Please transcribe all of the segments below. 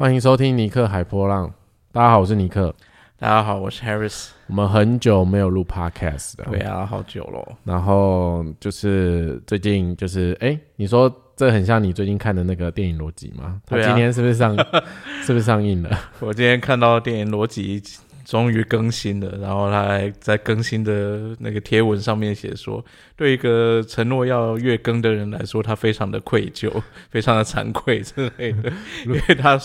欢迎收听尼克海波浪。大家好，我是尼克。大家好，我是 Harris。我们很久没有录 Podcast 了，对啊，好久咯。然后就是最近就是哎，你说这很像你最近看的那个电影逻辑吗？他对啊今天是不是上 是不是上映了？我今天看到电影逻辑终于更新了，然后他还在更新的那个贴文上面写说，对一个承诺要月更的人来说，他非常的愧疚，非常的惭愧之类的，因为他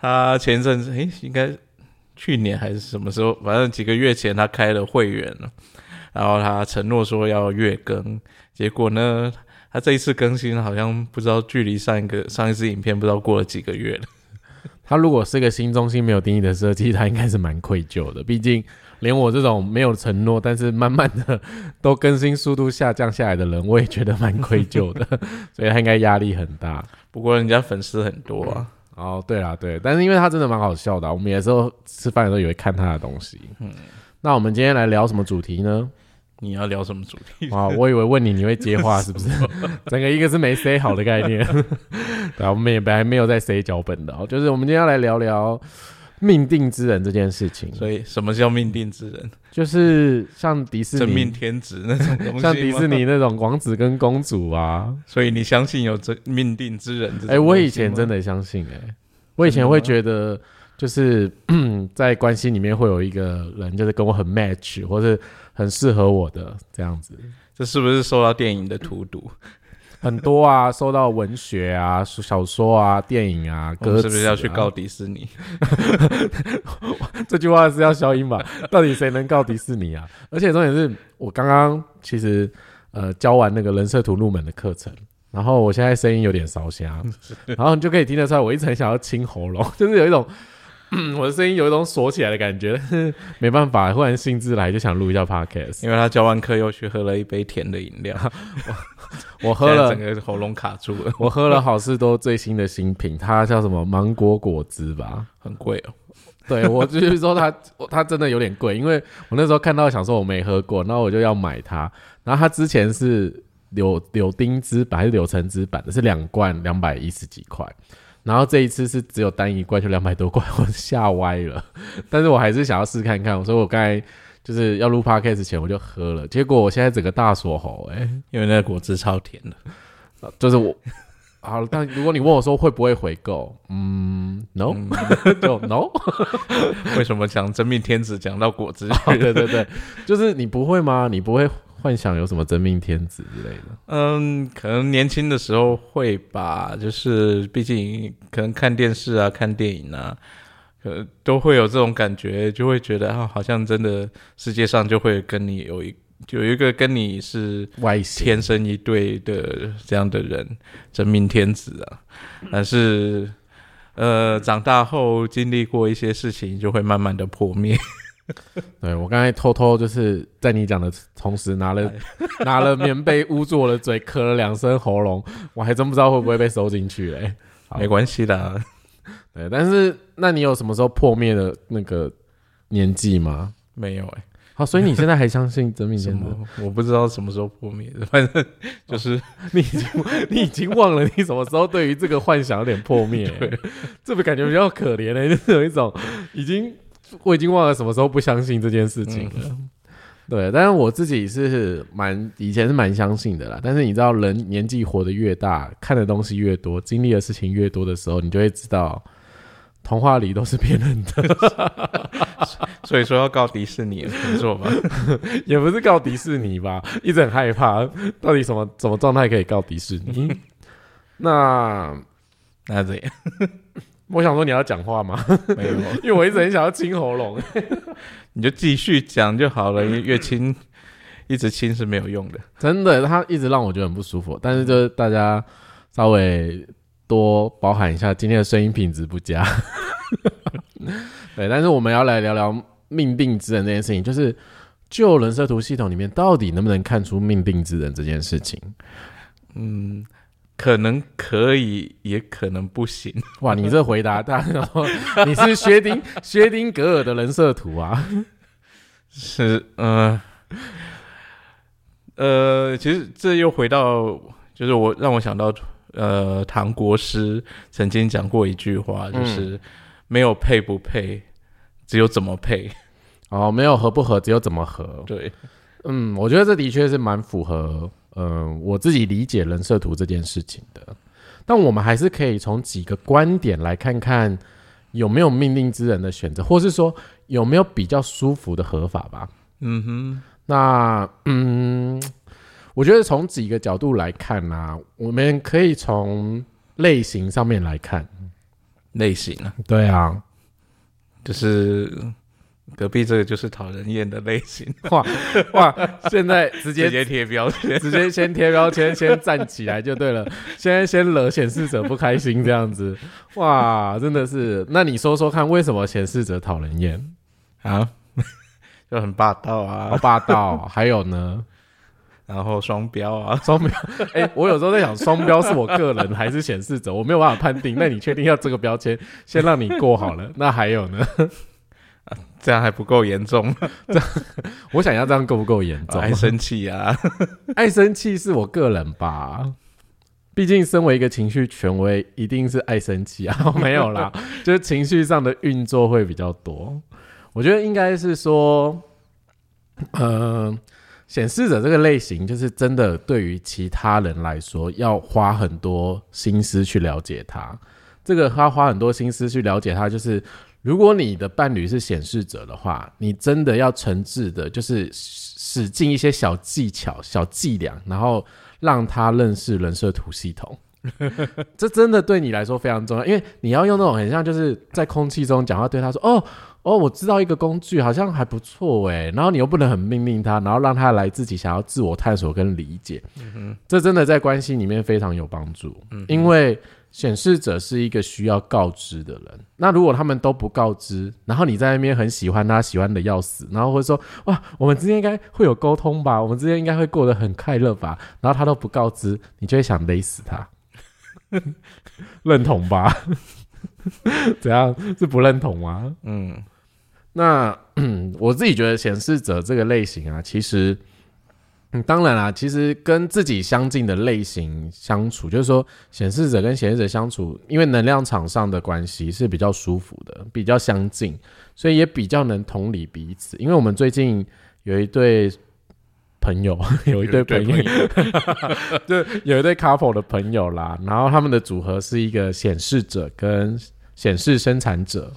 他前阵子诶，应该去年还是什么时候，反正几个月前他开了会员了，然后他承诺说要月更，结果呢？他这一次更新好像不知道距离上一个上一次影片不知道过了几个月了。他如果是个新中心没有定义的设计，他应该是蛮愧疚的。毕竟连我这种没有承诺，但是慢慢的都更新速度下降下来的人，我也觉得蛮愧疚的。所以他应该压力很大。不过人家粉丝很多啊，哦，对啦，对，但是因为他真的蛮好笑的啊、我们有时候吃饭的时候也会看他的东西。嗯，那我们今天来聊什么主题呢？你要聊什么主题？啊，我以为问你你会接话是不是？整个一个是没 say 好的概念，对啊，我们也本来没有在 say 脚本的、哦，就是我们今天要来聊聊命定之人这件事情。所以什么叫命定之人？就是像迪士真命尼，天子那种东西像迪士尼那种王子跟公主啊。所以你相信有这命定之人？哎、我以前真的相信、哎，我以前会觉得，就是 在关系里面会有一个人，就是跟我很 match，或是很适合我的这样子。这是不是受到电影的荼毒？很多啊，受到文学啊、小说啊、电影啊、歌、啊，是不是要去告迪士尼？这句话是要消音吧？到底谁能告迪士尼啊？而且重点是我刚刚其实呃教完那个人设图入门的课程，然后我现在声音有点烧瞎，然后你就可以听得出来，我一直很想要清喉咙，就是有一种。嗯，我的声音有一种锁起来的感觉，没办法，忽然兴致来就想录一下 podcast。因为他教完课又去喝了一杯甜的饮料，我喝了整个喉咙卡住了，我喝了好事多最新的新品，它叫什么芒果果汁吧？很贵哦。对我就是说它它真的有点贵，因为我那时候看到想说我没喝过，然后我就要买它。然后它之前是柳柳丁汁版还是柳橙汁版的，是两罐两百一十几块。然后这一次是只有单一罐就两百多块，我吓歪了。但是我还是想要试看看，所以我刚才就是要录 podcast 前我就喝了，结果我现在整个大锁喉、欸，因为那个果汁超甜的，就是我。好，但如果你问我说会不会回购，嗯，no，、就 no。为什么讲真命天子讲到果汁？哦，对对对，就是你不会吗？你不会幻想有什么真命天子之类的？嗯，可能年轻的时候会吧，就是毕竟可能看电视啊、看电影啊，呃，都会有这种感觉，就会觉得啊，好像真的世界上就会跟你有一有一个跟你是外天生一对的这样的人，真命天子啊。但是，呃，长大后经历过一些事情，就会慢慢的破灭。对我刚才偷偷就是在你讲的同时拿了 拿了棉被捂住我的嘴，咳了两声喉咙，我还真不知道会不会被收进去嘞、好没关系的，对，但是那你有什么时候破灭的那个年纪吗？没有哎、好，所以你现在还相信真命天子？我不知道什么时候破灭的，反正就是。你已经你已经忘了你什么时候对于这个幻想有点破灭、这不感觉比较可怜的、就是有一种已经我已经忘了什么时候不相信这件事情了。对，但是我自己是蛮以前是蛮相信的啦。但是你知道，人年纪活得越大，看的东西越多，经历的事情越多的时候，你就会知道，童话里都是骗人的，所以说要告迪士尼了，没错吧？也不是告迪士尼吧？一直很害怕，到底什么什么状态可以告迪士尼？那 那这样我想说你要讲话吗？没有，因为我一直很想要清喉咙。你就继续讲就好了，因为越清一直清是没有用的。真的，他一直让我觉得很不舒服。但是就是大家稍微多包涵一下，今天的声音品质不佳。对，但是我们要来聊聊命定之人这件事情，就是旧人设图系统里面，到底能不能看出命定之人这件事情？嗯，可能可以，也可能不行。哇，你这回答，大家想说你是薛丁薛丁格尔的人设图啊？是，呃，呃，其实这又回到，就是我让我想到呃，唐国师曾经讲过一句话，就是没有配不配，只有怎么配。哦，没有合不合，只有怎么合。对，嗯，我觉得这的确是蛮符合，嗯，我自己理解人设图这件事情的。但我们还是可以从几个观点来看看有没有命令之人的选择，或是说有没有比较舒服的合法吧。嗯哼，那嗯，我觉得从几个角度来看呢，我们可以从类型上面来看。类型啊，对啊，就是隔壁这个就是讨人厌的类型。哇哇，现在直接直接贴标签，直接先贴标签，先站起来就对了。现在先惹显示者不开心这样子，哇，真的是。那你说说看，为什么显示者讨人厌啊？就很霸道啊，好霸道。还有呢，然后双标啊，双标。哎、我有时候在想，双标是我个人还是显示者，我没有办法判定。那你确定要这个标签，先让你过好了。那还有呢？这样还不够严重，这 样我想要这样够不够严重？爱生气啊，爱生气是我个人吧。毕竟，身为一个情绪权威，一定是爱生气啊。没有啦，就是情绪上的运作会比较多。我觉得应该是说，呃，显示者这个类型，就是真的对于其他人来说，要花很多心思去了解他。这个他花很多心思去了解他，就是如果你的伴侣是显示者的话，你真的要诚挚的，就是使尽一些小技巧、小伎俩，然后让他认识人设图系统。这真的对你来说非常重要，因为你要用那种很像就是在空气中讲话，对他说：“哦哦，我知道一个工具好像还不错哎。”然后你又不能很命令他，然后让他来自己想要自我探索跟理解。这真的在关系里面非常有帮助，因为显示者是一个需要告知的人。那如果他们都不告知，然后你在那边很喜欢他，喜欢的要死，然后会说：“哇，我们之间应该会有沟通吧？我们之间应该会过得很快乐吧？”然后他都不告知，你就会想勒死他。认同吧？怎样是不认同吗？嗯，那 我自己觉得显示者这个类型啊，其实，嗯，当然啦，其实跟自己相近的类型相处，就是说显示者跟显示者相处，因为能量场上的关系是比较舒服的，比较相近，所以也比较能同理彼此。因为我们最近有一对。朋友 有一对朋友，就有一对 couple 的朋友啦，然后他们的组合是一个显示者跟显示生产者，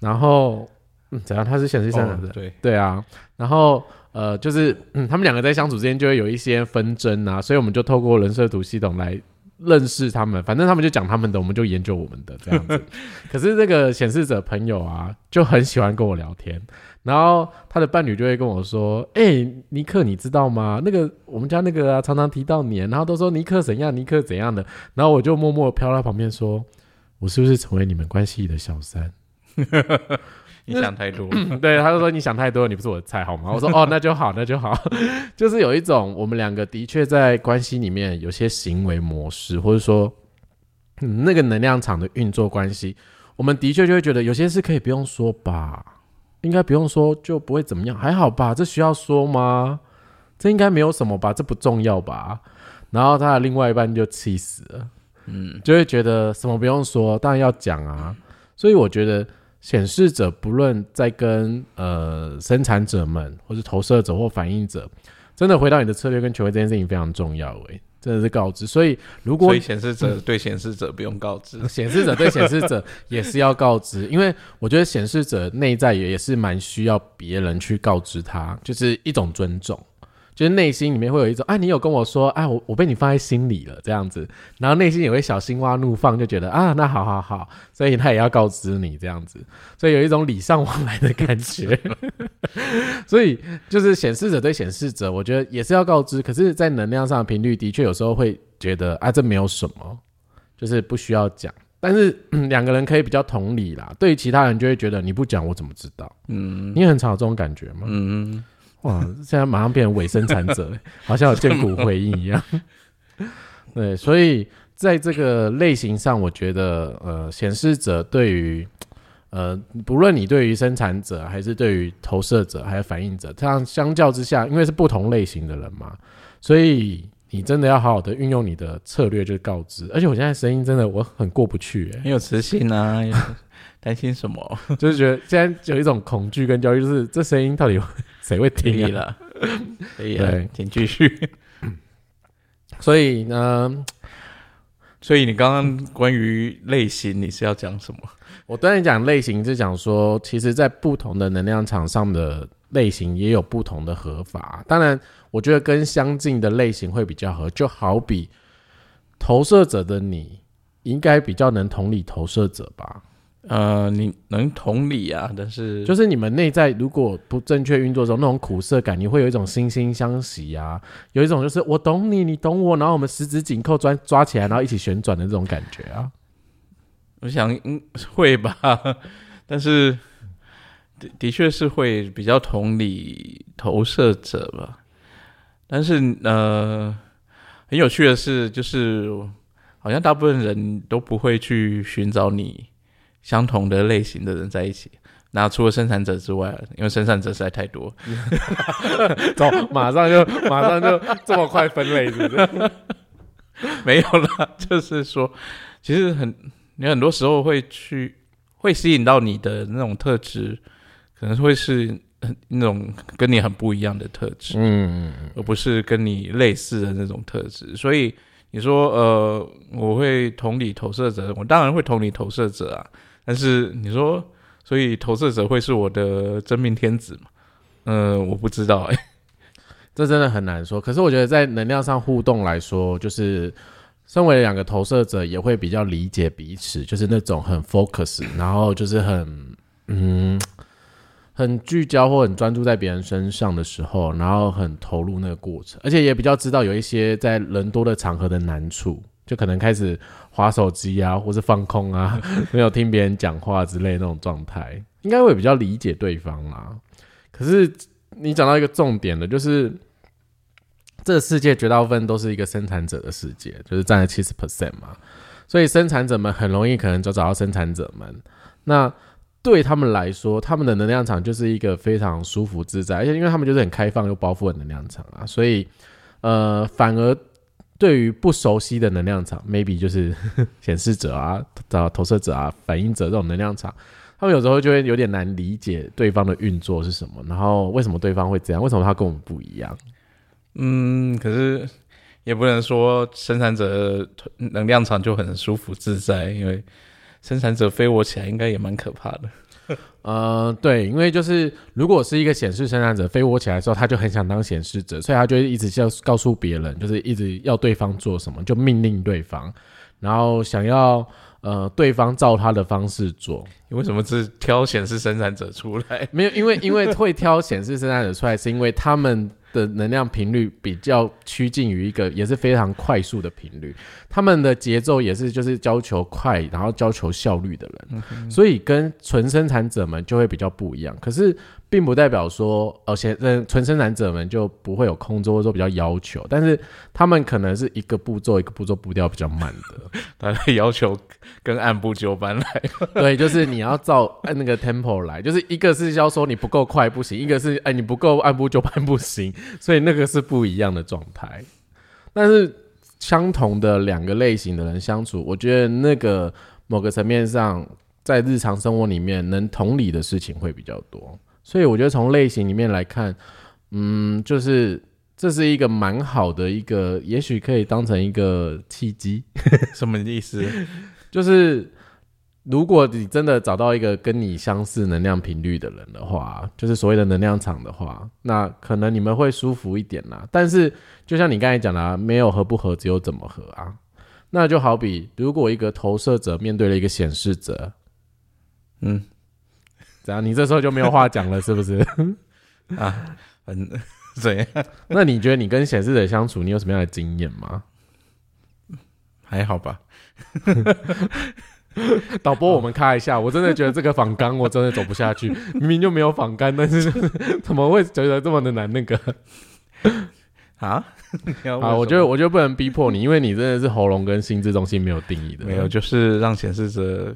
然后嗯，怎样？他是显示生产者，对对啊，然后呃，就是嗯，他们两个在相处之间就会有一些纷争啊，所以我们就透过人设图系统来认识他们，反正他们就讲他们的，我们就研究我们的这样子。可是这个显示者朋友啊，就很喜欢跟我聊天。然后他的伴侣就会跟我说：“哎、尼克，你知道吗？那个我们家那个啊，常常提到你，然后都说尼克怎样，尼克怎样的。”然后我就默默飘到旁边说：“我是不是成为你们关系里的小三 你想太多，？”对，他就说：“你想太多了，你不是我的菜，好吗？”我说：“哦，那就好，那就好。”就是有一种我们两个的确在关系里面有些行为模式，或者说、嗯、那个能量场的运作关系，我们的确就会觉得有些事可以不用说吧。应该不用说就不会怎么样，还好吧？这需要说吗？这应该没有什么吧？这不重要吧？然后他的另外一半就气死了，嗯，就会觉得什么不用说，当然要讲啊。所以我觉得显示者不论在跟呃生产者们，或是投射者或反应者，真的回到你的策略跟权威这件事情非常重要、欸，真的是告知。所以如果所以显示者对显示者不用告知，显示者对显示者 也是要告知，因为我觉得显示者内在也也是蛮需要别人去告知他，就是一种尊重，就是内心里面会有一种，哎，你有跟我说，哎，我我被你放在心里了这样子，然后内心也会小心花怒放，就觉得啊，那好好好，所以他也要告知你这样子，所以有一种礼尚往来的感觉，所以就是显示者对显示者，我觉得也是要告知，可是，在能量上的频率的确有时候会觉得啊，这没有什么。就是不需要讲，但是嗯两个人可以比较同理啦。对于其他人就会觉得你不讲我怎么知道？嗯你也很常有这种感觉吗？嗯，哇，现在马上变成伪生产者，好像有见骨回应一样。对，所以在这个类型上，我觉得呃，显示者对于呃，不论你对于生产者，还是对于投射者，还有反应者，这样相较之下，因为是不同类型的人嘛，所以。你真的要好好的运用你的策略，就是告知。而且我现在声音真的我很过不去、欸，很有磁性啊，有担心什么？就是觉得现在有一种恐惧跟焦虑，就是这声音到底 谁会听啊？以了，可以了对，请继续。所以呢，所以你刚刚关于类型，你是要讲什么？我当然讲类型，是讲说，其实在不同的能量场上的类型也有不同的合法。当然，我觉得跟相近的类型会比较合，就好比投射者的你，应该比较能同理投射者吧。呃，你能同理啊，但是就是你们内在如果不正确运作的时候，那种苦涩感，你会有一种惺惺相惜啊，有一种就是我懂你，你懂我，然后我们十指紧扣抓抓起来，然后一起旋转的这种感觉啊。我想嗯会吧，但是的的确是会比较同理投射者吧。但是呃，很有趣的是，就是好像大部分人都不会去寻找你相同的类型的人在一起。那除了生产者之外，因为生产者实在太多，走，马上就马上就这么快分类，是不是？没有啦，就是说，其实很你很多时候会去会吸引到你的那种特质，可能会是很那种跟你很不一样的特质，嗯，而不是跟你类似的那种特质。所以你说，呃，我会同理投射者，我当然会同理投射者啊。但是你说，所以投射者会是我的真命天子吗？嗯、我不知道哎、这真的很难说。可是我觉得在能量上互动来说，就是身为两个投射者，也会比较理解彼此，就是那种很 focus，然后就是很嗯很聚焦或很专注在别人身上的时候，然后很投入那个过程，而且也比较知道有一些在人多的场合的难处。就可能开始划手机啊，或是放空啊，没有听别人讲话之类那种状态，应该会比较理解对方啦。可是你讲到一个重点的，就是这个世界绝大部分都是一个生产者的世界，就是占了七十 percent 嘛，所以生产者们很容易可能就找到生产者们。那对他们来说，他们的能量场就是一个非常舒服自在，而且因为他们就是很开放又包覆的能量场啊，所以呃，反而对于不熟悉的能量场，maybe 就是 显示者啊、投投射者啊、反应者这种能量场，他们有时候就会有点难理解对方的运作是什么，然后为什么对方会这样，为什么他跟我们不一样？嗯，可是也不能说生产者能量场就很舒服自在，因为生产者飞我起来应该也蛮可怕的。呃，对，因为就是如果是一个显示生产者飞我起来的时候，他就很想当显示者，所以他就会一直要告诉别人，就是一直要对方做什么，就命令对方，然后想要呃对方照他的方式做。你为什么只挑显示生产者出来？没有，因为因为会挑显示生产者出来，是因为他们的能量频率比较趋近于一个也是非常快速的频率，他们的节奏也是就是要求快，然后要求效率的人，所以跟纯生产者们就会比较不一样。可是并不代表说，而且纯生产者们就不会有空桌或者说比较要求，但是他们可能是一个步骤一个步骤步调比较慢的。他的要求跟按部就班来。对，就是你要照按那个 tempo 来，就是一个是要说你不够快不行，一个是哎你不够按部就班不行，所以那个是不一样的状态。但是相同的两个类型的人相处，我觉得那个某个层面上，在日常生活里面能同理的事情会比较多，所以我觉得从类型里面来看，嗯，就是这是一个蛮好的一个，也许可以当成一个契机，什么意思？就是如果你真的找到一个跟你相似能量频率的人的话，就是所谓的能量场的话，那可能你们会舒服一点啦。但是就像你刚才讲的、啊，没有合不合，只有怎么合啊。那就好比如果一个投射者面对了一个显示者，嗯怎样？你这时候就没有话讲了，是不是？啊，嗯，怎样？那你觉得你跟显示者相处，你有什么样的经验吗？还好吧？导播，我们开一下。我真的觉得这个仿纲我真的走不下去，明明就没有仿纲，但是 怎么会觉得这么的难？那个啊？啊，我觉得我觉得不能逼迫你，因为你真的是喉咙跟心智中心没有定义的。没有，就是让显示者，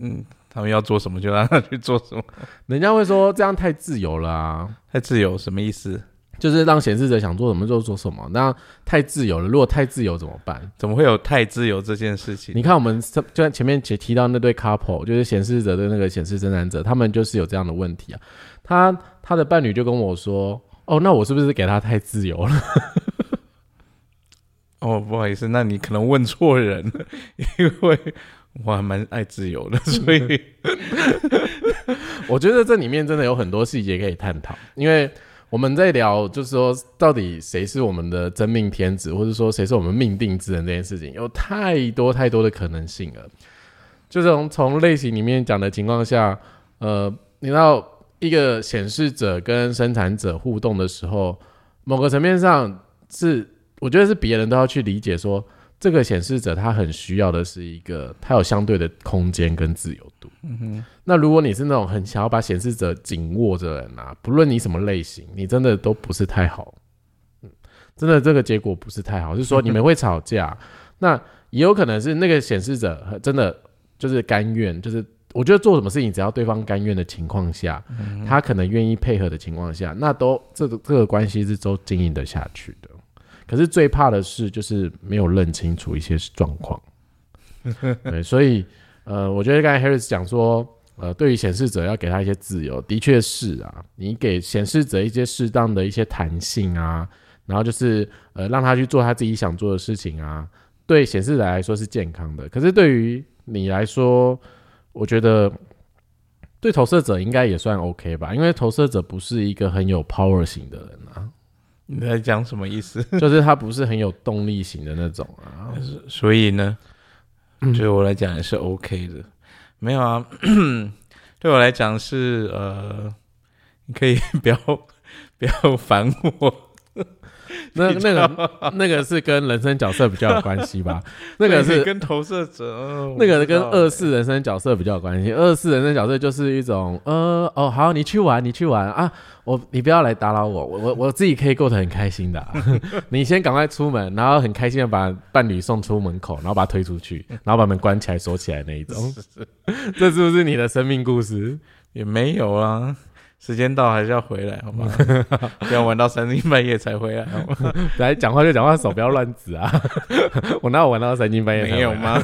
嗯，他们要做什么就让他去做什么，人家会说这样太自由了啊。太自由什么意思？就是让显示者想做什么就做什么，那太自由了。如果太自由怎么办？怎么会有太自由这件事情？你看我们就像前面提提到那对 couple，就是显示者的那个显示生产者，他们就是有这样的问题啊。他他的伴侣就跟我说：“哦，那我是不是给他太自由了？” 哦，不好意思，那你可能问错人了，因为我还蛮爱自由的，所以我觉得这里面真的有很多细节可以探讨，因为。我们在聊，就是说，到底谁是我们的真命天子，或者说谁是我们命定之人这件事情，有太多太多的可能性了。就从从类型里面讲的情况下，呃，你知道一个显示者跟生产者互动的时候，某个层面上是，我觉得是别人都要去理解说。这个显示者他很需要的是一个，他有相对的空间跟自由度。嗯哼。那如果你是那种很想要把显示者紧握着的人啊，不论你什么类型，你真的都不是太好。嗯，真的这个结果不是太好，是说你们会吵架。那也有可能是那个显示者真的就是甘愿，就是我觉得做什么事情只要对方甘愿的情况下，他可能愿意配合的情况下，那都这个这个关系是都经营得下去的。可是最怕的是，就是没有认清楚一些状况。对，所以呃，我觉得刚才 Harris 讲说，呃，对于显示者要给他一些自由，的确是啊，你给显示者一些适当的一些弹性啊，然后就是呃，让他去做他自己想做的事情啊，对显示者来说是健康的。可是对于你来说，我觉得对投射者应该也算 OK 吧，因为投射者不是一个很有 power 型的人啊。你在讲什么意思？就是他不是很有动力型的那种啊，所以呢，对我来讲也是 OK 的。没有啊，对我来讲是呃，你可以 不要不要烦我。那那个那个是跟人生角色比较有关系吧？那个是 跟投射者，那个跟二四人生角色比较有关系。二四人生角色就是一种呃哦好，你去玩，你去玩啊，我你不要来打扰我，我我我自己可以过得很开心的。你先赶快出门，然后很开心的把伴侣送出门口，然后把他推出去，然后把门关起来锁起来那一种。这是不是你的生命故事？也没有啊。时间到还是要回来，好吗？不要玩到三更半夜才回来。来讲话就讲话，手不要乱指啊！我哪有玩到三更半夜？没有吗？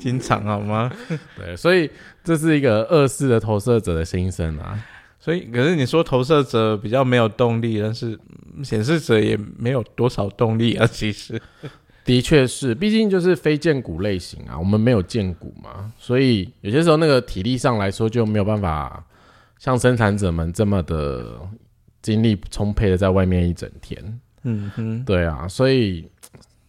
经常好吗？对，所以这是一个二世的投射者的心声啊。所以，可是你说投射者比较没有动力，但是显示者也没有多少动力啊。其实，的确是，毕竟就是非剑骨类型啊，我们没有剑骨嘛，所以有些时候那个体力上来说就没有办法。像生产者们这么的精力充沛的在外面一整天，嗯哼，对啊，所以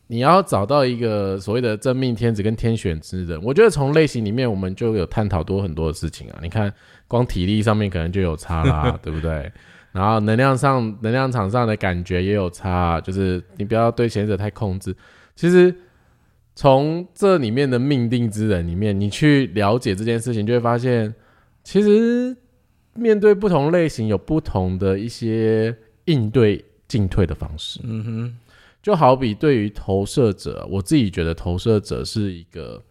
你要找到一个所谓的真命天子跟天选之人，我觉得从类型里面我们就有探讨多很多的事情啊。你看，光体力上面可能就有差啦，对不对？然后能量上、能量场上的感觉也有差，就是你不要对贤者太控制。其实从这里面的命定之人里面，你去了解这件事情，就会发现其实。面对不同类型，有不同的一些应对进退的方式。嗯哼，就好比对于投射者，我自己觉得投射者是一个，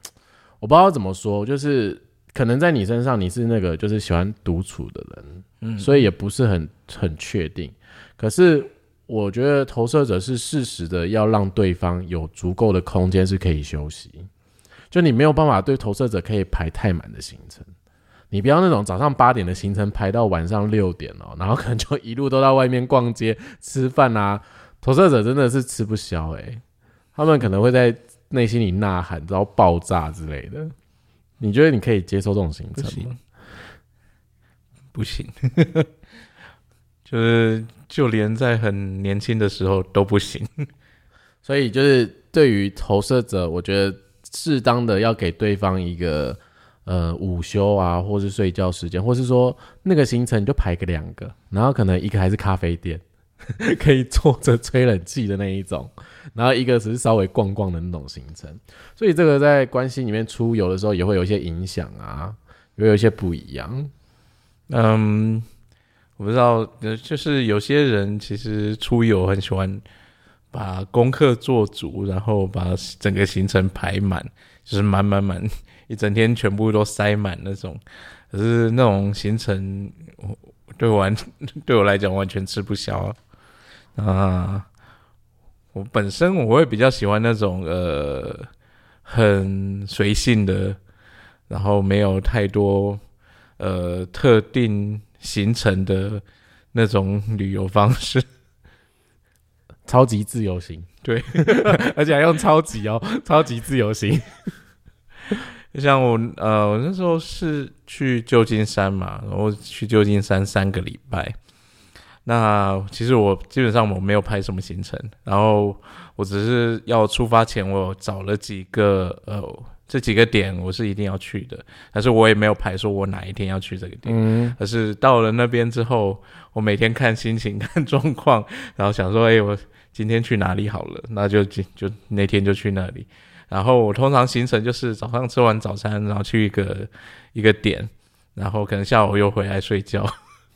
我不知道怎么说，就是可能在你身上你是那个就是喜欢独处的人，嗯，所以也不是很很确定。可是我觉得投射者是适时的要让对方有足够的空间是可以休息，就你没有办法对投射者可以排太满的行程。你不要那种早上八点的行程排到晚上六点哦，然后可能就一路都到外面逛街、吃饭啊。投射者真的是吃不消诶，他们可能会在内心里呐喊，然后爆炸之类的。你觉得你可以接受这种行程吗？不行，就是就连在很年轻的时候都不行。所以就是对于投射者，我觉得适当的要给对方一个。呃，午休啊，或是睡觉时间，或是说那个行程就排个两个，然后可能一个还是咖啡店，可以坐着吹冷气的那一种，然后一个只是稍微逛逛的那种行程。所以这个在关系里面出游的时候也会有一些影响啊，也有一些不一样。嗯，我不知道，就是有些人其实出游很喜欢把功课做足，然后把整个行程排满，就是满满满。一整天全部都塞满那种，可是那种行程，我对我 对我来讲完全吃不消。啊，我本身我会比较喜欢那种呃很随性的，然后没有太多呃特定行程的那种旅游方式。超级自由行，对，而且还用超级哦，超级自由行。就像我呃，我那时候是去旧金山嘛，然后去旧金山三个礼拜。那其实我基本上我没有拍什么行程，然后我只是要出发前我找了几个呃这几个点我是一定要去的，但是我也没有排说我哪一天要去这个点，嗯，而是到了那边之后，我每天看心情 看状况，然后想说，哎，我今天去哪里好了，那就就就那天就去那里。然后我通常行程就是早上吃完早餐，然后去一个一个点，然后可能下午又回来睡觉，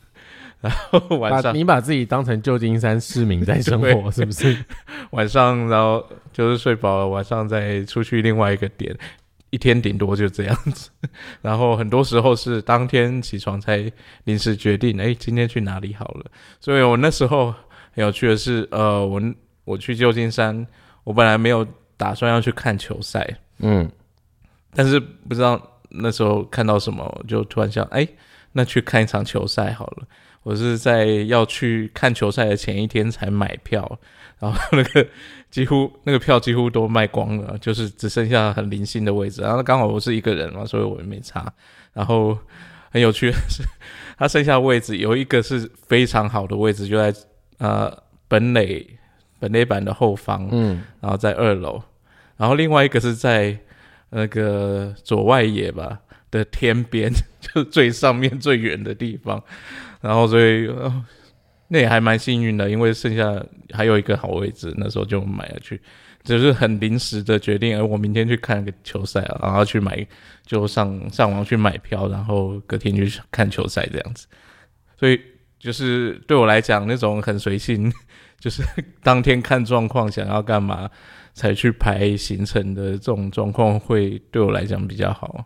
然后晚上你把自己当成旧金山市民在生活，是不是？晚上然后就是睡饱了，晚上再出去另外一个点，一天顶多就这样子。然后很多时候是当天起床才临时决定，哎，今天去哪里好了。所以我那时候很有趣的是，呃，我我去旧金山，我本来没有。打算要去看球赛，嗯，但是不知道那时候看到什么，就突然想，哎，那去看一场球赛好了。我是在要去看球赛的前一天才买票，然后那个几乎那个票几乎都卖光了，就是只剩下很零星的位置。然后刚好我是一个人嘛，所以我也没差。然后很有趣的是，他剩下位置有一个是非常好的位置，就在呃本垒本垒板的后方，嗯，然后在二楼。然后另外一个是在那个左外野吧的天边，就最上面最远的地方。然后所以那也还蛮幸运的，因为剩下还有一个好位置，那时候就买了去，只是很临时的决定。而我明天去看个球赛啊，然后去买就上上网去买票，然后隔天去看球赛这样子。所以就是对我来讲，那种很随性，就是 当天看状况想要干嘛。才去排行程的这种状况会对我来讲比较好，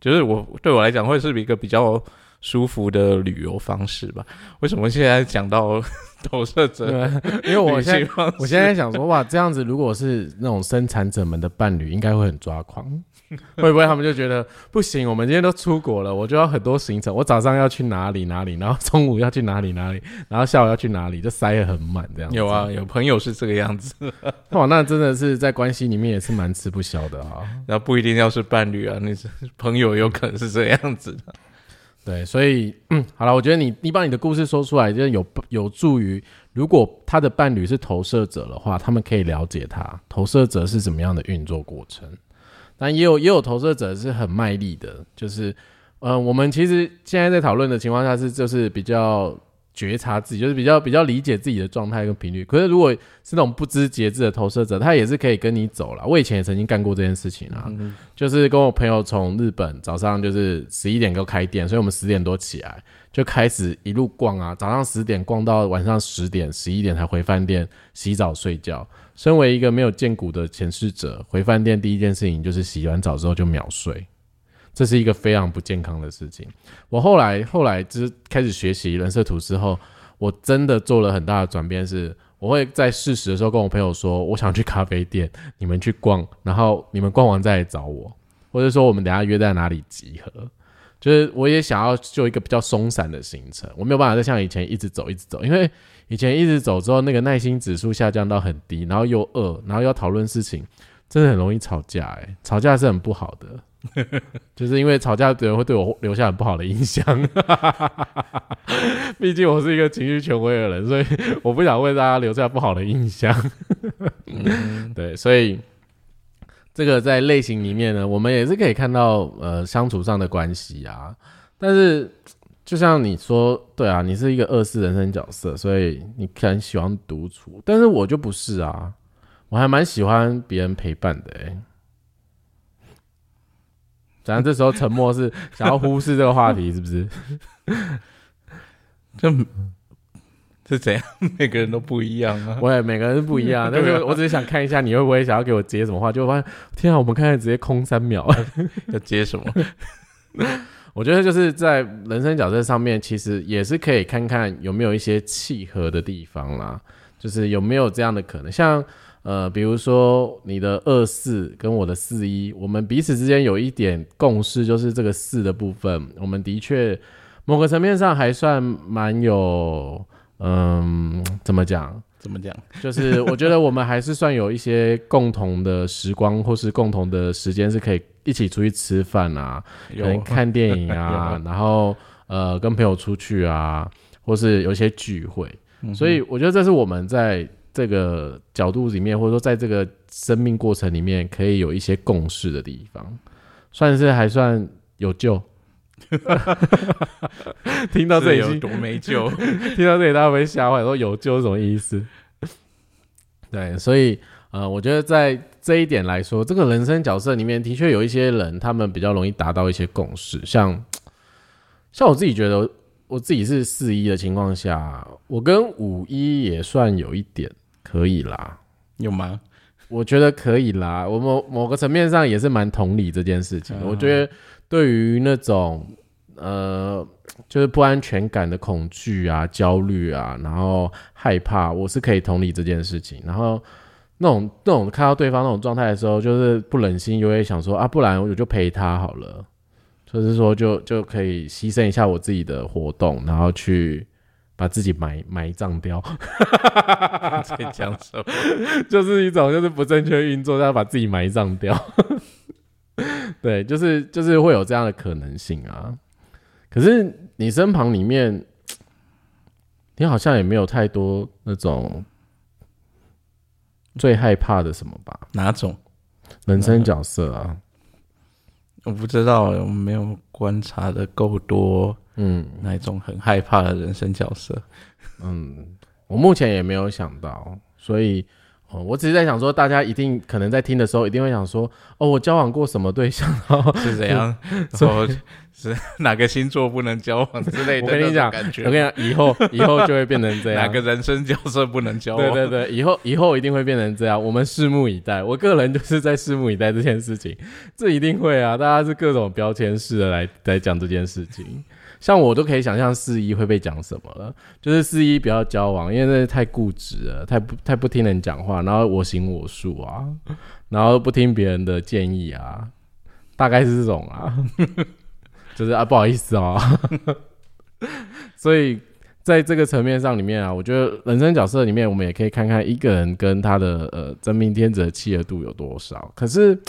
就是我对我来讲会是一个比较舒服的旅游方式吧。为什么现在讲到 投射者？因为我现在我现在想说，哇，这样子如果是那种生产者们的伴侣，应该会很抓狂。会不会他们就觉得不行？我们今天都出国了，我就要很多行程。我早上要去哪里哪里，然后中午要去哪里哪里，然后下午要去哪里，就塞得很满这样。有啊，有朋友是这个样子。哇，那真的是在关系里面也是蛮吃不消的啊。那不一定要是伴侣啊，那是朋友有可能是这样子的。对，所以嗯，好了，我觉得你你把你的故事说出来，就是有有助于，如果他的伴侣是投射者的话，他们可以了解他投射者是怎么样的运作过程。但也有也有投射者是很卖力的，就是，嗯，我们其实现在在讨论的情况下是，就是比较觉察自己，就是比较比较理解自己的状态跟频率。可是如果是那种不知节制的投射者，他也是可以跟你走了。我以前也曾经干过这件事情啊，就是跟我朋友从日本早上就是十一点就开店，所以我们十点多起来就开始一路逛啊，早上十点逛到晚上十点十一点才回饭店洗澡睡觉。身为一个没有见骨的前世者，回饭店第一件事情就是洗完澡之后就秒睡，这是一个非常不健康的事情。我后来后来就是开始学习人设图之后，我真的做了很大的转变，是我会在适时的时候跟我朋友说，我想去咖啡店，你们去逛，然后你们逛完再来找我，或者说我们等下约在哪里集合。就是我也想要就一个比较松散的行程，我没有办法再像以前一直走一直走，因为。以前一直走之后，那个耐心指数下降到很低，然后又饿，然后要讨论事情，真的很容易吵架。哎，吵架是很不好的，就是因为吵架的人会对我留下很不好的印象。毕竟我是一个情绪权威的人，所以我不想为大家留下不好的印象。对，所以这个在类型里面呢，我们也是可以看到呃相处上的关系啊，但是。就像你说，对啊，你是一个二四人生角色，所以你很喜欢独处，但是我就不是啊，我还蛮喜欢别人陪伴的哎。咱这时候沉默是 想要忽视这个话题，是不是？这是怎样？每个人都不一样啊。我也每个人都不一样，但是我只是想看一下你会不会想要给我接什么话，就发现天啊，我们看看直接空三秒，要接什么？我觉得就是在人生角色上面，其实也是可以看看有没有一些契合的地方啦。就是有没有这样的可能？像呃，比如说你的二四跟我的四一，我们彼此之间有一点共识，就是这个四的部分，我们的确某个层面上还算蛮有，嗯，怎么讲？怎么讲？就是我觉得我们还是算有一些共同的时光，或是共同的时间，是可以一起出去吃饭啊，可能看电影啊，然后呃跟朋友出去啊，或是有一些聚会。所以我觉得这是我们在这个角度里面，或者说在这个生命过程里面，可以有一些共识的地方，算是还算有救。听到这里有多没救？听到这里大家会吓坏，说有救是什么意思？对，所以呃，我觉得在这一点来说，这个人生角色里面的确有一些人，他们比较容易达到一些共识。像像我自己觉得，我自己是四一的情况下，我跟五一也算有一点可以啦。有吗？我觉得可以啦。我某某个层面上也是蛮同理这件事情。我觉得对于那种呃。就是不安全感的恐惧啊、焦虑啊，然后害怕，我是可以同理这件事情。然后那种那种看到对方那种状态的时候，就是不忍心，就会想说啊，不然我就陪他好了，就是说就就可以牺牲一下我自己的活动，然后去把自己埋埋葬掉。在讲什么？就是一种就是不正确运作，要把自己埋葬掉。对，就是就是会有这样的可能性啊。可是你身旁里面，你好像也没有太多那种最害怕的什么吧？哪种人生角色啊？我不知道，我没有观察的够多。嗯，那一种很害怕的人生角色？嗯，我目前也没有想到，所以。我只是在想说，大家一定可能在听的时候，一定会想说：哦，我交往过什么对象？然后是怎样？说是哪个星座不能交往之类的？我跟你讲，我跟你讲，以后以后就会变成这样。哪个人生角色不能交往？对对对，以后以后一定会变成这样。我们拭目以待。我个人就是在拭目以待这件事情。这一定会啊！大家是各种标签式的来来讲这件事情。像我都可以想象四一会被讲什么了，就是四一不要交往，因为那太固执了，太不太不听人讲话，然后我行我素啊，然后不听别人的建议啊，大概是这种啊，就是啊不好意思啊，所以在这个层面上里面啊，我觉得人生角色里面，我们也可以看看一个人跟他的呃真命天子的契合度有多少。可是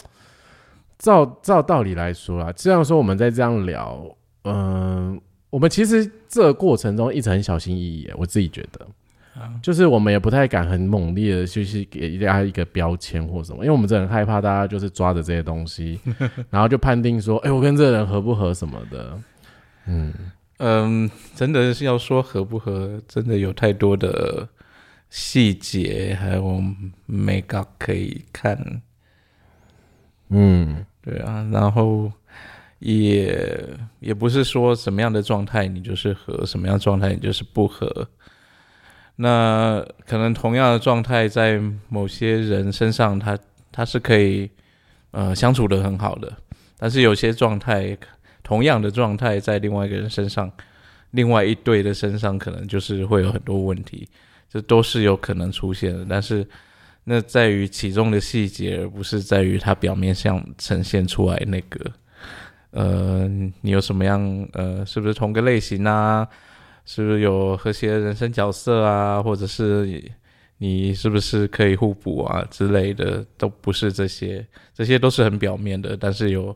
照照道理来说啊，这样说我们在这样聊。嗯，我们其实这个过程中一直很小心翼翼，我自己觉得，就是我们也不太敢很猛烈的就是给大家一个标签或什么，因为我们真的很害怕大家就是抓着这些东西，然后就判定说，哎，我跟这个人合不合什么的。嗯嗯，真的是要说合不合，真的有太多的细节还有 make up 可以看。嗯，对啊，然后。也也不是说什么样的状态你就是和，什么样状态你就是不和。那可能同样的状态在某些人身上，他他是可以呃相处的很好的，但是有些状态，同样的状态在另外一个人身上，另外一对的身上，可能就是会有很多问题，这都是有可能出现的。但是那在于其中的细节，而不是在于它表面上呈现出来那个。呃，你有什么样呃，是不是同个类型啊？是不是有和谐人生角色啊？或者是你是不是可以互补啊之类的？都不是这些，这些都是很表面的，但是有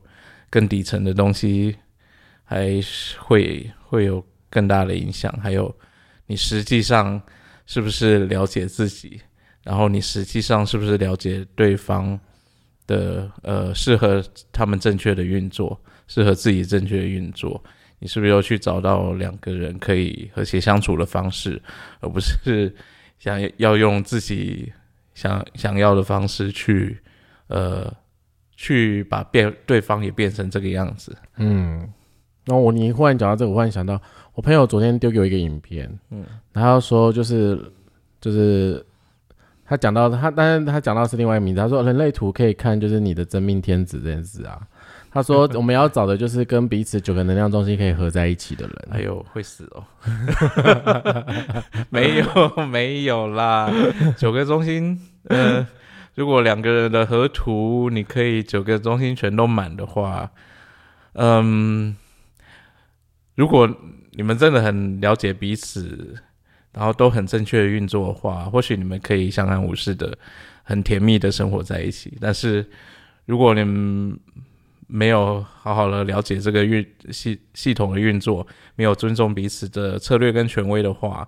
更底层的东西，还是会会有更大的影响。还有你实际上是不是了解自己？然后你实际上是不是了解对方的呃，适合他们正确的运作？适合自己正确的运作，你是不是要去找到两个人可以和谐相处的方式，而不是想要用自己想想要的方式去呃去把变对方也变成这个样子？嗯，那我你忽然讲到这个，我忽然想到我朋友昨天丢给我一个影片，嗯，然后说就是就是他讲到他，但是他讲到是另外一个名字，他说人类图可以看就是你的真命天子这件事啊。他说我们要找的就是跟彼此九个能量中心可以合在一起的人。哎呦，会死哦！没有没有啦，九个中心，呃，如果两个人的合图，你可以九个中心全都满的话，嗯，如果你们真的很了解彼此，然后都很正确的运作的话，或许你们可以相安无事的、很甜蜜的生活在一起。但是如果你们没有好好的了解这个运系系统的运作，没有尊重彼此的策略跟权威的话，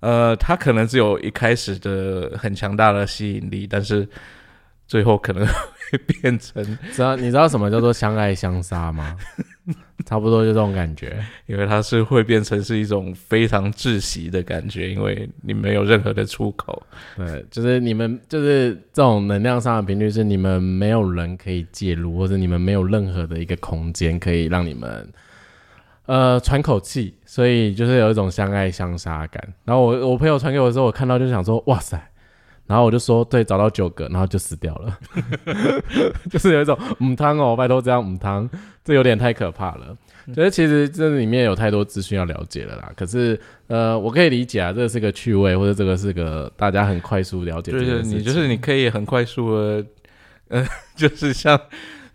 呃，他可能只有一开始的很强大的吸引力，但是最后可能会变成，知道你知道什么叫做相爱相杀吗？差不多就这种感觉，因为它是会变成是一种非常窒息的感觉，因为你没有任何的出口。对，就是你们就是这种能量上的频率，是你们没有人可以介入，或者你们没有任何的一个空间可以让你们呃喘口气，所以就是有一种相爱相杀感。然后我我朋友传给我的时候，我看到就想说，哇塞！然后我就说，对，找到九个，然后就死掉了，就是有一种母汤哦，拜托这样母汤，这有点太可怕了。觉得其实这里面有太多资讯要了解了啦。可是呃，我可以理解啊，这是个趣味，或者这个是个大家很快速了解。就是你就是你可以很快速的，呃，就是像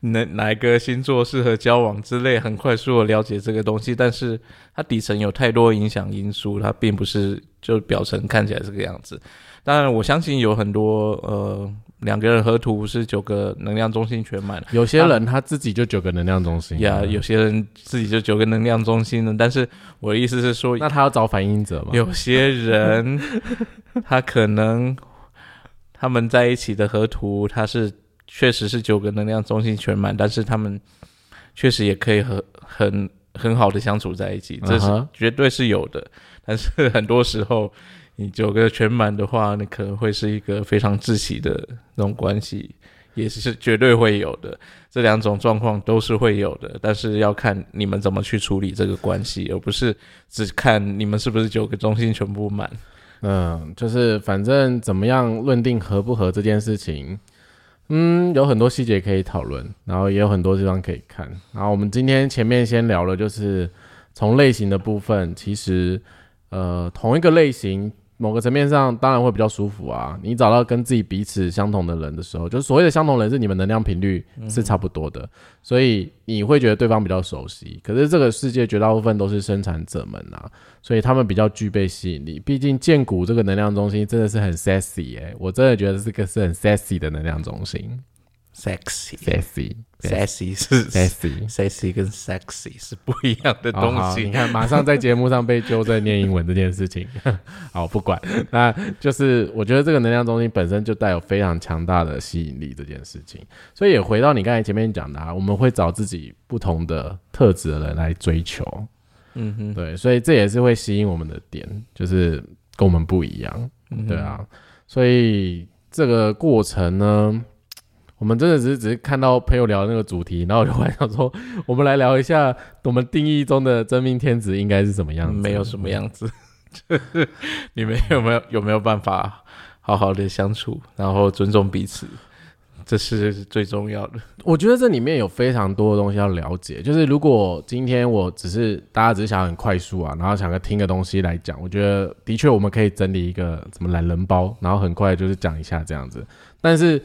哪哪一个星座适合交往之类，很快速的了解这个东西。但是它底层有太多影响因素，它并不是就表层看起来这个样子。当然，我相信有很多呃两个人合图是九个能量中心全满，有些人他自己就九个能量中心呀，有些人自己就九个能量中心了。但是我的意思是说，那他要找反应者吗？有些人 他可能他们在一起的合图，他是确实是九个能量中心全满，但是他们确实也可以很很很好的相处在一起，这是绝对是有的。但是很多时候。你九个全满的话，你可能会是一个非常窒息的那种关系，也是绝对会有的。这两种状况都是会有的，但是要看你们怎么去处理这个关系，而不是只看你们是不是九个中心全部满。嗯，就是反正怎么样论定合不合这件事情，嗯，有很多细节可以讨论，然后也有很多地方可以看。然后我们今天前面先聊了，就是从类型的部分，其实呃同一个类型。某个层面上当然会比较舒服啊！你找到跟自己彼此相同的人的时候，就是所谓的相同人，是你们能量频率是差不多的，所以你会觉得对方比较熟悉。可是这个世界绝大部分都是生产者们啊，所以他们比较具备吸引力。毕竟剑谷这个能量中心真的是很 sexy 耶，我真的觉得这个是很 sexy 的能量中心。Sexy，sexy，sexy 是 sexy，sexy 跟 sexy 是不一样的东西。你看，马上在节目上被纠正念英文这件事情。好，不管，那就是我觉得这个能量中心本身就带有非常强大的吸引力这件事情。所以也回到你刚才前面讲的，啊，我们会找自己不同的特质的人来追求。嗯哼，对，所以这也是会吸引我们的点，就是跟我们不一样。对啊，所以这个过程呢。我们真的只是只是看到朋友聊那个主题，然后我就幻想说，我们来聊一下我们定义中的真命天子应该是什么样子？没有什么样子，就 是你们有没有有没有办法好好的相处，然后尊重彼此，这是最重要的。我觉得这里面有非常多的东西要了解。就是如果今天我只是大家只是想很快速啊，然后想个听个东西来讲，我觉得的确我们可以整理一个什么懒人包，然后很快就是讲一下这样子。但是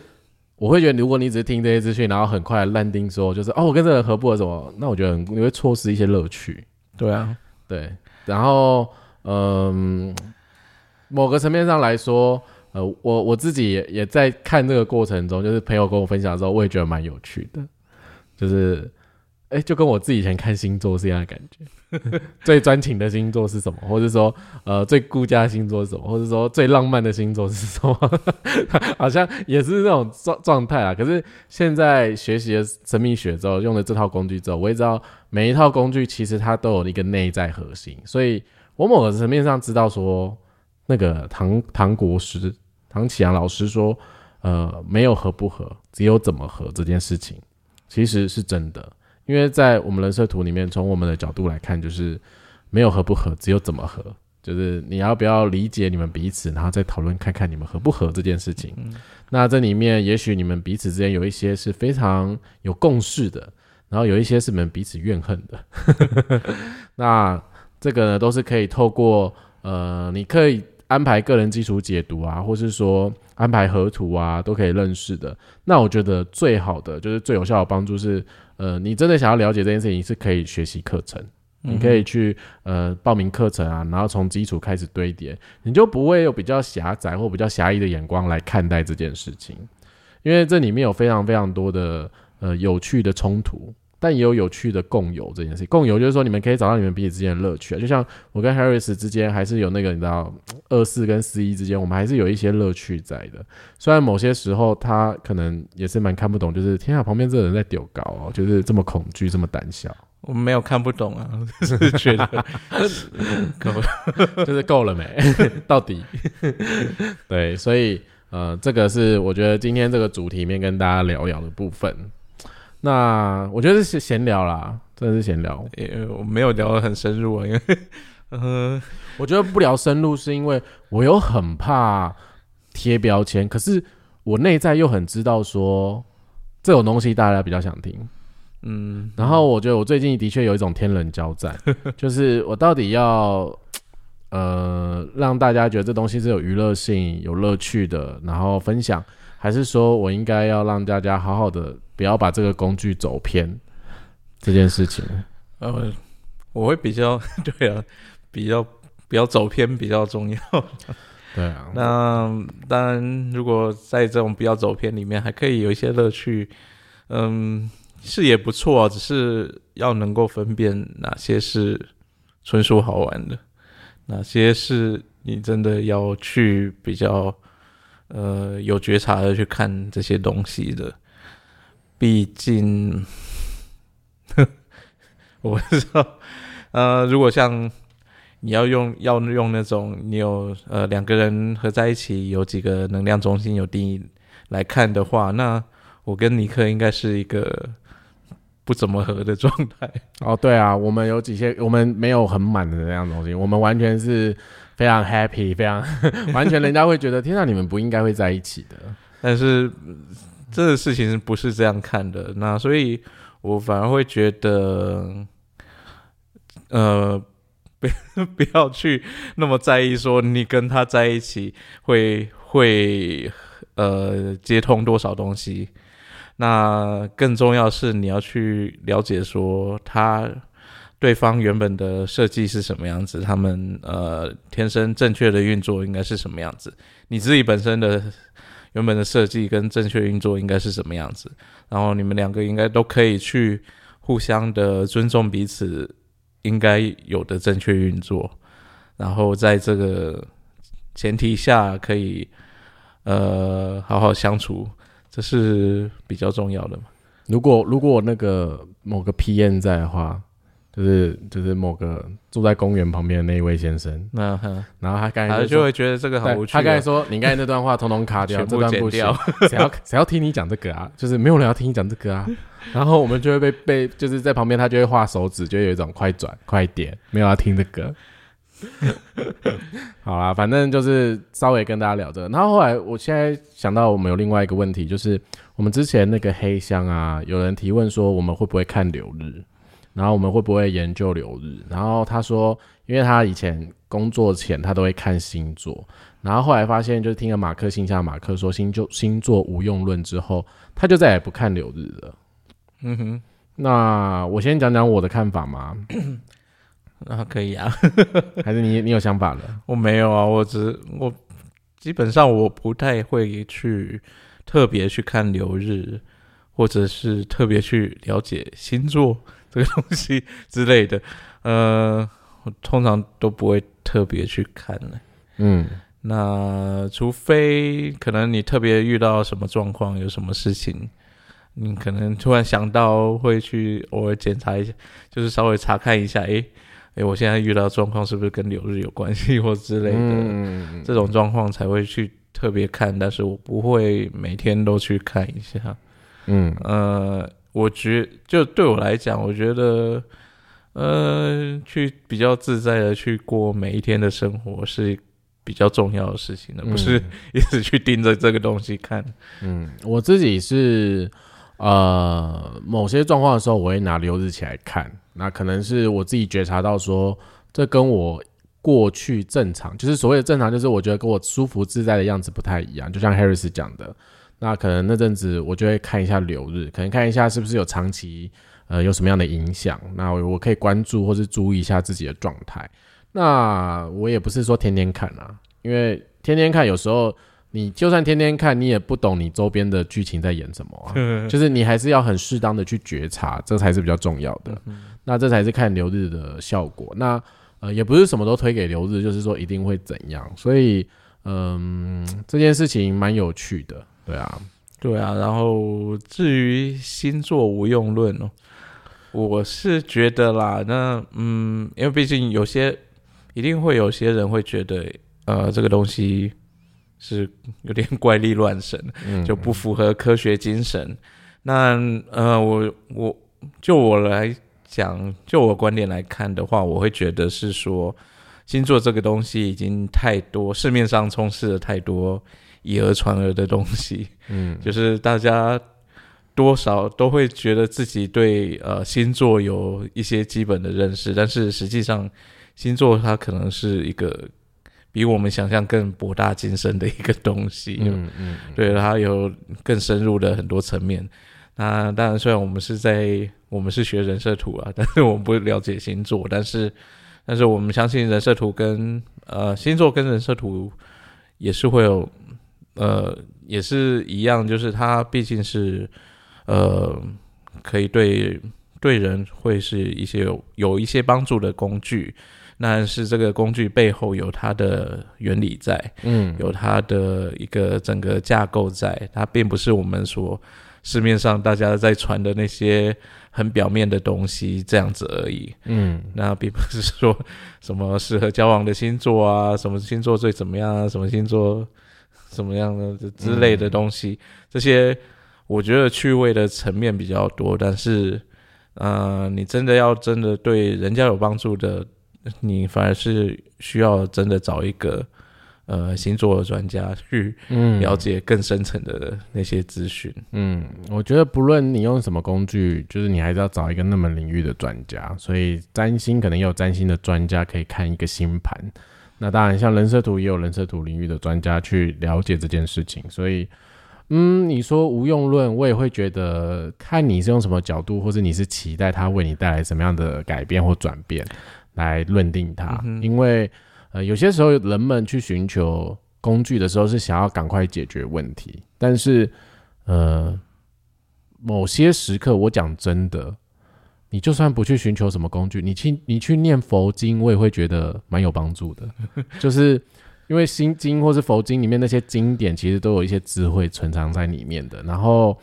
我会觉得，如果你只是听这些资讯，然后很快烂定说，就是哦，我跟这个人合不合什么，那我觉得你会错失一些乐趣。对啊，对。然后，嗯，某个层面上来说，呃，我我自己也也在看这个过程中，就是朋友跟我分享的时候，我也觉得蛮有趣的，就是。哎，就跟我自己以前看星座是一样的感觉。最专情的星座是什么？或者说，呃，最顾家星座是什么？或者说，最浪漫的星座是什么？好像也是那种状状态啊。可是现在学习了神秘学之后，用了这套工具之后，我也知道每一套工具其实它都有一个内在核心。所以我某个层面上知道说，那个唐唐国师唐启阳老师说，呃，没有合不合，只有怎么合这件事情，其实是真的。因为在我们人设图里面，从我们的角度来看，就是没有合不合，只有怎么合。就是你要不要理解你们彼此，然后再讨论看看你们合不合这件事情。那这里面也许你们彼此之间有一些是非常有共识的，然后有一些是你们彼此怨恨的。那这个呢，都是可以透过呃，你可以安排个人基础解读啊，或是说安排合图啊，都可以认识的。那我觉得最好的就是最有效的帮助是，呃，你真的想要了解这件事情，是可以学习课程。你可以去呃报名课程啊，然后从基础开始堆叠，你就不会有比较狭窄或比较狭义的眼光来看待这件事情，因为这里面有非常非常多的呃有趣的冲突，但也有有趣的共有这件事。共有就是说你们可以找到你们彼此之间的乐趣啊，就像我跟 Harris 之间还是有那个你知道二四跟四一之间，我们还是有一些乐趣在的。虽然某些时候他可能也是蛮看不懂，就是天啊，旁边这个人在丢高哦，就是这么恐惧，这么胆小。我没有看不懂啊，是觉得 够，就是够了没？到底对，所以呃，这个是我觉得今天这个主题面跟大家聊聊的部分。那我觉得是闲聊啦，真的是闲聊。我没有聊得很深入啊，因为嗯，我觉得不聊深入是因为我有很怕贴标签，可是我内在又很知道说这种东西大家比较想听。嗯，然后我觉得我最近的确有一种天人交战，就是我到底要呃让大家觉得这东西是有娱乐性、有乐趣的，然后分享，还是说我应该要让大家好好的不要把这个工具走偏这件事情？呃，我会比较 对啊，比较比较走偏比较重要。对啊，那当然，如果在这种比较走偏里面，还可以有一些乐趣，嗯。是也不错，啊只是要能够分辨哪些是纯属好玩的，哪些是你真的要去比较呃有觉察的去看这些东西的。毕竟，我不知道，呃，如果像你要用要用那种你有呃两个人合在一起有几个能量中心有定义来看的话，那我跟尼克应该是一个。不怎么合的状态哦，对啊，我们有几些，我们没有很满的能量中心，我们完全是非常 happy，非常 完全，人家会觉得，天啊，你们不应该会在一起的。但是这个事情不是这样看的，那所以我反而会觉得，呃，不 不要去那么在意说你跟他在一起会会呃接通多少东西。那更重要是你要去了解说他对方原本的设计是什么样子，他们呃天生正确的运作应该是什么样子，你自己本身的原本的设计跟正确运作应该是什么样子，然后你们两个应该都可以去互相的尊重彼此应该有的正确运作，然后在这个前提下可以呃好好相处。这是比较重要的嘛？如果如果那个某个 PM 在的话，就是就是某个住在公园旁边的那一位先生，那然后他刚才就会觉得这个很无趣。他刚才说：“你刚才那段话通通卡掉，这段不掉，谁要谁要听你讲这个啊？就是没有人要听你讲这个啊。”然后我们就会被被就是在旁边，他就会画手指，就有一种快转快点，没有要听这个。好啦，反正就是稍微跟大家聊这个。然后后来，我现在想到我们有另外一个问题，就是我们之前那个黑箱啊，有人提问说我们会不会看流日，然后我们会不会研究流日。然后他说，因为他以前工作前他都会看星座，然后后来发现就是听了马克信下马克说星座星座无用论之后，他就再也不看流日了。嗯哼，那我先讲讲我的看法嘛。那 可以啊，还是你你有想法了？我没有啊，我只我基本上我不太会去特别去看流日，或者是特别去了解星座 这个东西之类的。呃，我通常都不会特别去看的。嗯，那除非可能你特别遇到什么状况，有什么事情，你可能突然想到会去偶尔检查一下，就是稍微查看一下，诶。哎，我现在遇到状况是不是跟流日有关系或之类的？这种状况才会去特别看，但是我不会每天都去看一下。嗯，呃，我觉就对我来讲，我觉得，呃，去比较自在的去过每一天的生活是比较重要的事情的，不是 一直去盯着这个东西看。嗯，我自己是。呃，某些状况的时候，我会拿留日起来看。那可能是我自己觉察到说，这跟我过去正常，就是所谓的正常，就是我觉得跟我舒服自在的样子不太一样。就像 Harris 讲的，那可能那阵子我就会看一下流日，可能看一下是不是有长期呃有什么样的影响。那我可以关注或是注意一下自己的状态。那我也不是说天天看啊，因为天天看有时候。你就算天天看，你也不懂你周边的剧情在演什么啊。就是你还是要很适当的去觉察，这才是比较重要的。那这才是看流日的效果。那呃，也不是什么都推给流日，就是说一定会怎样。所以，嗯，这件事情蛮有趣的。对啊，对啊。然后至于星座无用论哦，我是觉得啦，那嗯，因为毕竟有些一定会有些人会觉得，呃，这个东西。是有点怪力乱神，就不符合科学精神。那呃，我我就我来讲，就我观点来看的话，我会觉得是说，星座这个东西已经太多，市面上充斥了太多以讹传讹的东西。嗯，就是大家多少都会觉得自己对呃星座有一些基本的认识，但是实际上星座它可能是一个。比我们想象更博大精深的一个东西，嗯嗯，对，它有更深入的很多层面。那当然，虽然我们是在我们是学人设图啊，但是我们不了解星座，但是但是我们相信人设图跟呃星座跟人设图也是会有呃也是一样，就是它毕竟是呃可以对对人会是一些有有一些帮助的工具。那是这个工具背后有它的原理在，嗯，有它的一个整个架构在，它并不是我们说市面上大家在传的那些很表面的东西这样子而已，嗯，那并不是说什么适合交往的星座啊，什么星座最怎么样啊，什么星座什么样的之类的东西，这些我觉得趣味的层面比较多，但是，呃，你真的要真的对人家有帮助的。你反而是需要真的找一个呃星座的专家去了解更深层的那些资讯。嗯，我觉得不论你用什么工具，就是你还是要找一个那么领域的专家。所以占星可能也有占星的专家可以看一个星盘。那当然，像人设图也有人设图领域的专家去了解这件事情。所以，嗯，你说无用论，我也会觉得看你是用什么角度，或者你是期待它为你带来什么样的改变或转变。来论定它，因为呃，有些时候人们去寻求工具的时候是想要赶快解决问题，但是呃，某些时刻我讲真的，你就算不去寻求什么工具，你去你去念佛经，我也会觉得蛮有帮助的，就是因为心经或是佛经里面那些经典，其实都有一些智慧存藏在里面的，然后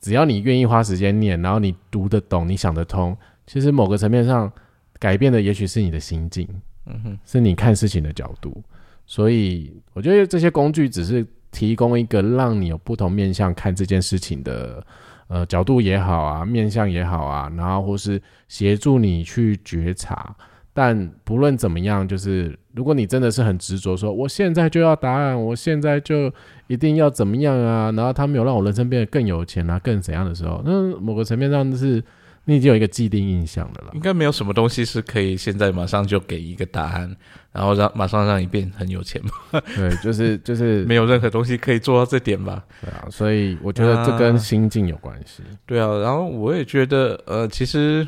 只要你愿意花时间念，然后你读得懂，你想得通，其实某个层面上。改变的也许是你的心境，嗯哼，是你看事情的角度，所以我觉得这些工具只是提供一个让你有不同面向看这件事情的，呃，角度也好啊，面向也好啊，然后或是协助你去觉察。但不论怎么样，就是如果你真的是很执着，说我现在就要答案，我现在就一定要怎么样啊，然后他没有让我人生变得更有钱啊，更怎样的时候，那某个层面上是。你已经有一个既定印象的了，应该没有什么东西是可以现在马上就给一个答案，然后让马上让你变很有钱嘛？对，就是就是 没有任何东西可以做到这点吧？对啊，所以我觉得这跟心境有关系。对啊，然后我也觉得，呃，其实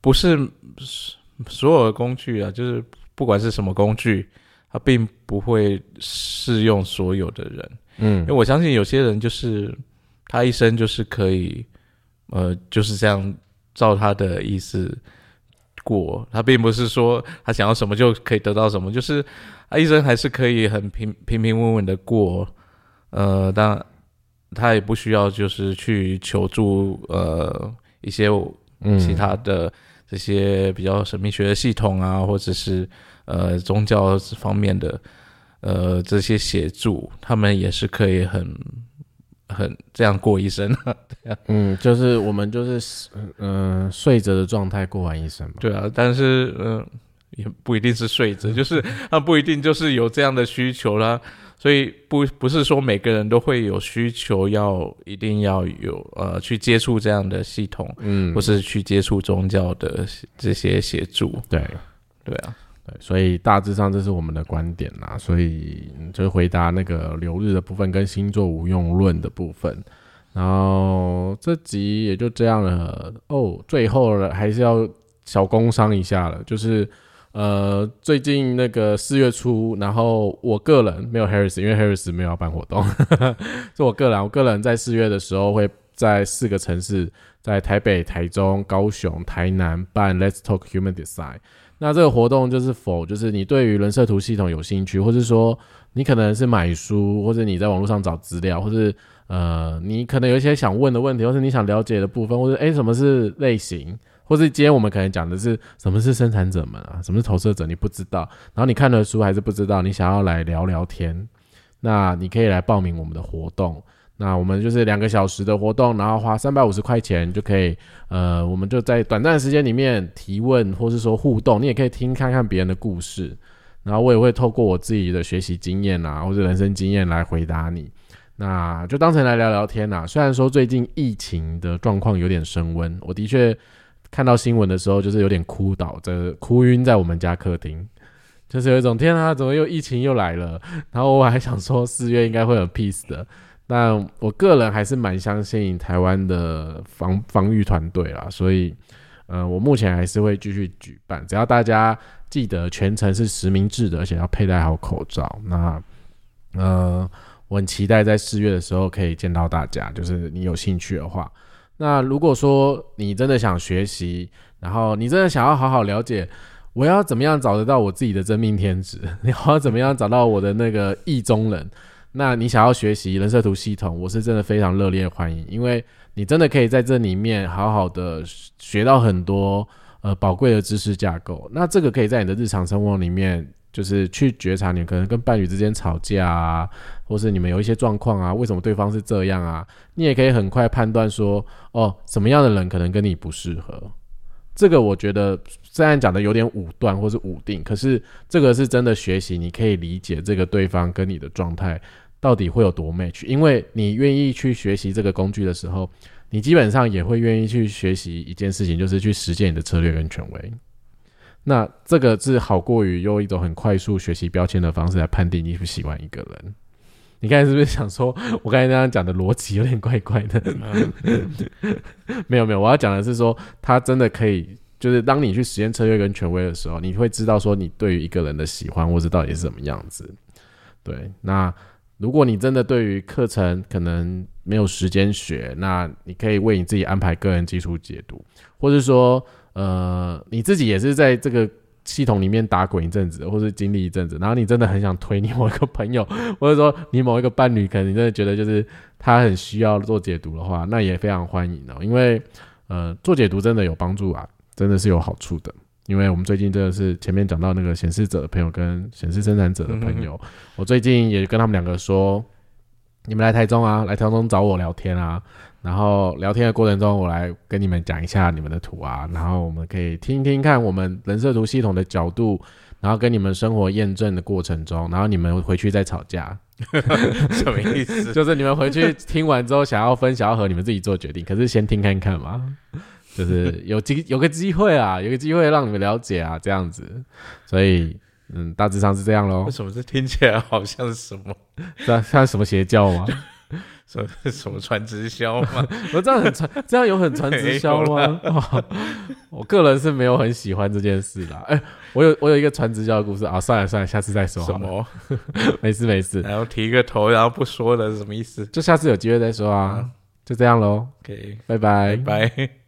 不是所有的工具啊，就是不管是什么工具，它并不会适用所有的人。嗯，因为我相信有些人就是他一生就是可以。呃，就是这样，照他的意思过。他并不是说他想要什么就可以得到什么，就是他一生还是可以很平平平稳稳的过。呃，当他也不需要就是去求助呃一些其他的这些比较神秘学的系统啊，或者是呃宗教方面的呃这些协助，他们也是可以很。很这样过一生，对啊，嗯，就是我们就是嗯睡着的状态过完一生嘛，对啊，但是嗯，也不一定是睡着，就是他不一定就是有这样的需求啦。所以不不是说每个人都会有需求要一定要有呃去接触这样的系统，嗯。或是去接触宗教的这些协助。对。对啊，对，所以大致上这是我们的观点啦。所以就是回答那个流日的部分跟星座无用论的部分。然后这集也就这样了哦。最后了还是要小工商一下了，就是呃最近那个四月初，然后我个人没有 Harris，因为 Harris 没有要办活动，是我个人，我个人在四月的时候会在四个城市，在台北、台中、高雄、台南办 Let's Talk Human Design。那这个活动就是否就是你对于人设图系统有兴趣，或是说你可能是买书，或者你在网络上找资料，或是呃你可能有一些想问的问题，或是你想了解的部分，或者诶什么是类型，或是今天我们可能讲的是什么是生产者们啊，什么是投射者，你不知道，然后你看了书还是不知道，你想要来聊聊天，那你可以来报名我们的活动。那我们就是两个小时的活动，然后花三百五十块钱就可以，呃，我们就在短暂时间里面提问，或是说互动，你也可以听看看别人的故事，然后我也会透过我自己的学习经验啊，或者人生经验来回答你。那就当成来聊聊天啦。虽然说最近疫情的状况有点升温，我的确看到新闻的时候就是有点哭倒，这哭晕在我们家客厅，就是有一种天啊，怎么又疫情又来了？然后我还想说四月应该会有 peace 的。但我个人还是蛮相信台湾的防防御团队啦，所以，呃，我目前还是会继续举办，只要大家记得全程是实名制的，而且要佩戴好口罩。那，呃，我很期待在四月的时候可以见到大家，就是你有兴趣的话。那如果说你真的想学习，然后你真的想要好好了解，我要怎么样找得到我自己的真命天子？你要怎么样找到我的那个意中人？那你想要学习人设图系统，我是真的非常热烈欢迎，因为你真的可以在这里面好好的学到很多呃宝贵的知识架构。那这个可以在你的日常生活里面，就是去觉察你可能跟伴侣之间吵架啊，或是你们有一些状况啊，为什么对方是这样啊？你也可以很快判断说，哦，什么样的人可能跟你不适合。这个我觉得虽然讲的有点武断或是武定，可是这个是真的学习，你可以理解这个对方跟你的状态到底会有多 match，因为你愿意去学习这个工具的时候，你基本上也会愿意去学习一件事情，就是去实践你的策略跟权威。那这个是好过于用一种很快速学习标签的方式来判定你喜不喜欢一个人。你刚才是不是想说，我刚才那样讲的逻辑有点怪怪的？没有没有，我要讲的是说，他真的可以，就是当你去实验策略跟权威的时候，你会知道说你对于一个人的喜欢或者到底是怎么样子。对，那如果你真的对于课程可能没有时间学，那你可以为你自己安排个人基础解读，或者说，呃，你自己也是在这个系统里面打滚一阵子，或是经历一阵子，然后你真的很想推你某一个朋友，或者说你某一个伴侣，可能你真的觉得就是他很需要做解读的话，那也非常欢迎哦，因为呃，做解读真的有帮助啊，真的是有好处的。因为我们最近真的是前面讲到那个显示者的朋友跟显示生产者的朋友，我最近也跟他们两个说，你们来台中啊，来台中找我聊天啊，然后聊天的过程中，我来跟你们讲一下你们的图啊，然后我们可以听听看我们人设图系统的角度，然后跟你们生活验证的过程中，然后你们回去再吵架，什么意思？就是你们回去听完之后想要分，想要和你们自己做决定，可是先听看看嘛。就是有机有个机会啊，有个机会让你们了解啊，这样子，所以嗯，大致上是这样喽为。什么这听起来好像是什么这像什么邪教吗？什么什么传直销吗？我这样很传，这样有很传直销吗？哇 我个人是没有很喜欢这件事啦。哎、我有我有一个传直销的故事啊，算了算了，下次再说好了。什么？没事没事，然后提个头，然后不说了，是什么意思就下次有机会再说啊。就这样喽，？OK，拜拜拜拜。